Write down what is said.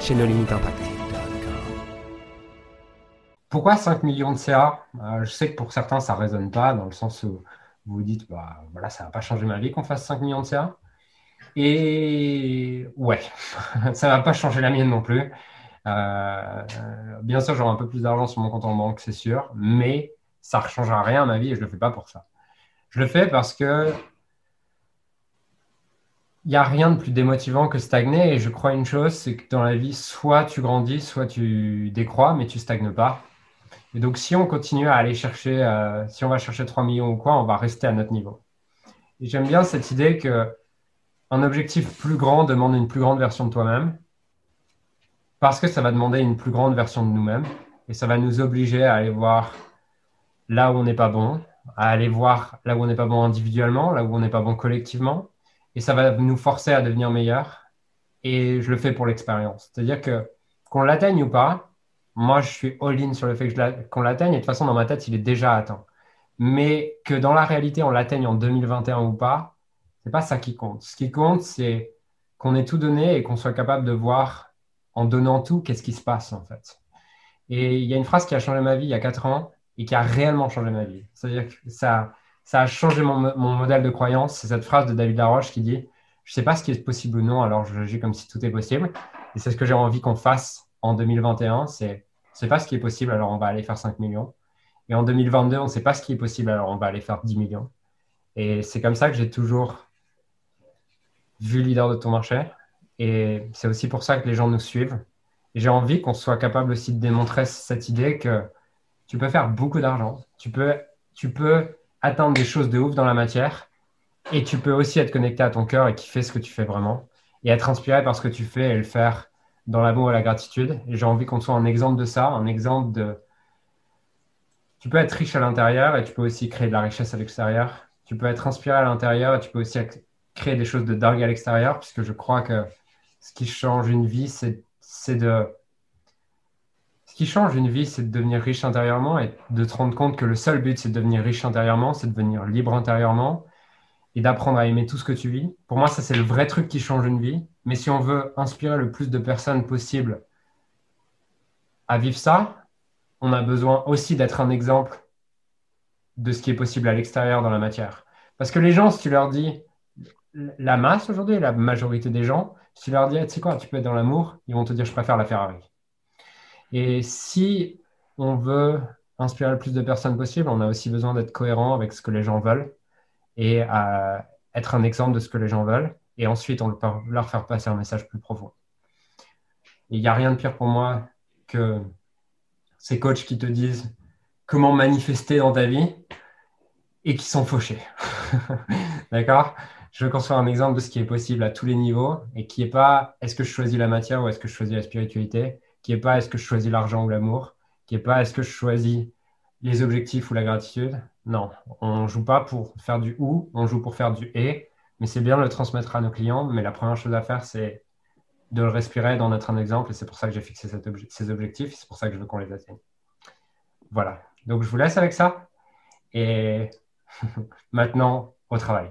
chez nos limites impact. Pourquoi 5 millions de CA euh, Je sais que pour certains, ça ne résonne pas, dans le sens où vous dites, bah, voilà, ça ne va pas changer ma vie qu'on fasse 5 millions de CA. Et ouais, ça ne va pas changer la mienne non plus. Euh, bien sûr, j'aurai un peu plus d'argent sur mon compte en banque, c'est sûr, mais ça ne changera rien à ma vie et je ne le fais pas pour ça. Je le fais parce que il n'y a rien de plus démotivant que stagner. Et je crois une chose, c'est que dans la vie, soit tu grandis, soit tu décrois, mais tu stagnes pas. Et donc, si on continue à aller chercher, euh, si on va chercher 3 millions ou quoi, on va rester à notre niveau. Et j'aime bien cette idée que un objectif plus grand demande une plus grande version de toi-même, parce que ça va demander une plus grande version de nous-mêmes, et ça va nous obliger à aller voir là où on n'est pas bon, à aller voir là où on n'est pas bon individuellement, là où on n'est pas bon collectivement, et ça va nous forcer à devenir meilleur. Et je le fais pour l'expérience. C'est-à-dire que qu'on l'atteigne ou pas, moi, je suis all-in sur le fait qu'on l'atteigne. Et de toute façon, dans ma tête, il est déjà atteint. Mais que dans la réalité, on l'atteigne en 2021 ou pas, c'est pas ça qui compte. Ce qui compte, c'est qu'on ait tout donné et qu'on soit capable de voir, en donnant tout, qu'est-ce qui se passe en fait. Et il y a une phrase qui a changé ma vie il y a 4 ans et qui a réellement changé ma vie. C'est-à-dire que ça, ça a changé mon, modèle de croyance. C'est cette phrase de David Laroche qui dit Je ne sais pas ce qui est possible ou non, alors je agis comme si tout est possible. Et c'est ce que j'ai envie qu'on fasse en 2021 c'est ne sait pas ce qui est possible, alors on va aller faire 5 millions. Et en 2022, on ne sait pas ce qui est possible, alors on va aller faire 10 millions. Et c'est comme ça que j'ai toujours vu leader de ton marché. Et c'est aussi pour ça que les gens nous suivent. Et j'ai envie qu'on soit capable aussi de démontrer cette idée que tu peux faire beaucoup d'argent. Tu peux, tu peux atteindre des choses de ouf dans la matière. Et tu peux aussi être connecté à ton cœur et kiffer ce que tu fais vraiment. Et être inspiré par ce que tu fais et le faire dans l'amour et la gratitude. Et j'ai envie qu'on soit un exemple de ça, un exemple de... Tu peux être riche à l'intérieur et tu peux aussi créer de la richesse à l'extérieur. Tu peux être inspiré à l'intérieur et tu peux aussi créer des choses de dingue à l'extérieur, puisque je crois que ce qui change une vie, c'est de qui change une vie, c'est de devenir riche intérieurement et de te rendre compte que le seul but, c'est de devenir riche intérieurement, c'est de devenir libre intérieurement et d'apprendre à aimer tout ce que tu vis. Pour moi, ça, c'est le vrai truc qui change une vie. Mais si on veut inspirer le plus de personnes possible à vivre ça, on a besoin aussi d'être un exemple de ce qui est possible à l'extérieur dans la matière. Parce que les gens, si tu leur dis, la masse aujourd'hui, la majorité des gens, si tu leur dis, tu sais quoi, tu peux être dans l'amour, ils vont te dire, je préfère la Ferrari. Et si on veut inspirer le plus de personnes possible, on a aussi besoin d'être cohérent avec ce que les gens veulent et à être un exemple de ce que les gens veulent. Et ensuite, on leur faire passer un message plus profond. Il n'y a rien de pire pour moi que ces coachs qui te disent comment manifester dans ta vie et qui sont fauchés. D'accord? Je veux qu'on soit un exemple de ce qui est possible à tous les niveaux et qui n'est pas est-ce que je choisis la matière ou est-ce que je choisis la spiritualité qui n'est pas est-ce que je choisis l'argent ou l'amour, qui n'est pas est-ce que je choisis les objectifs ou la gratitude. Non, on ne joue pas pour faire du ou, on joue pour faire du et, mais c'est bien de le transmettre à nos clients. Mais la première chose à faire, c'est de le respirer, d'en être un exemple, et c'est pour ça que j'ai fixé ces objectifs, c'est pour ça que je veux qu'on les atteigne. Voilà, donc je vous laisse avec ça, et maintenant au travail.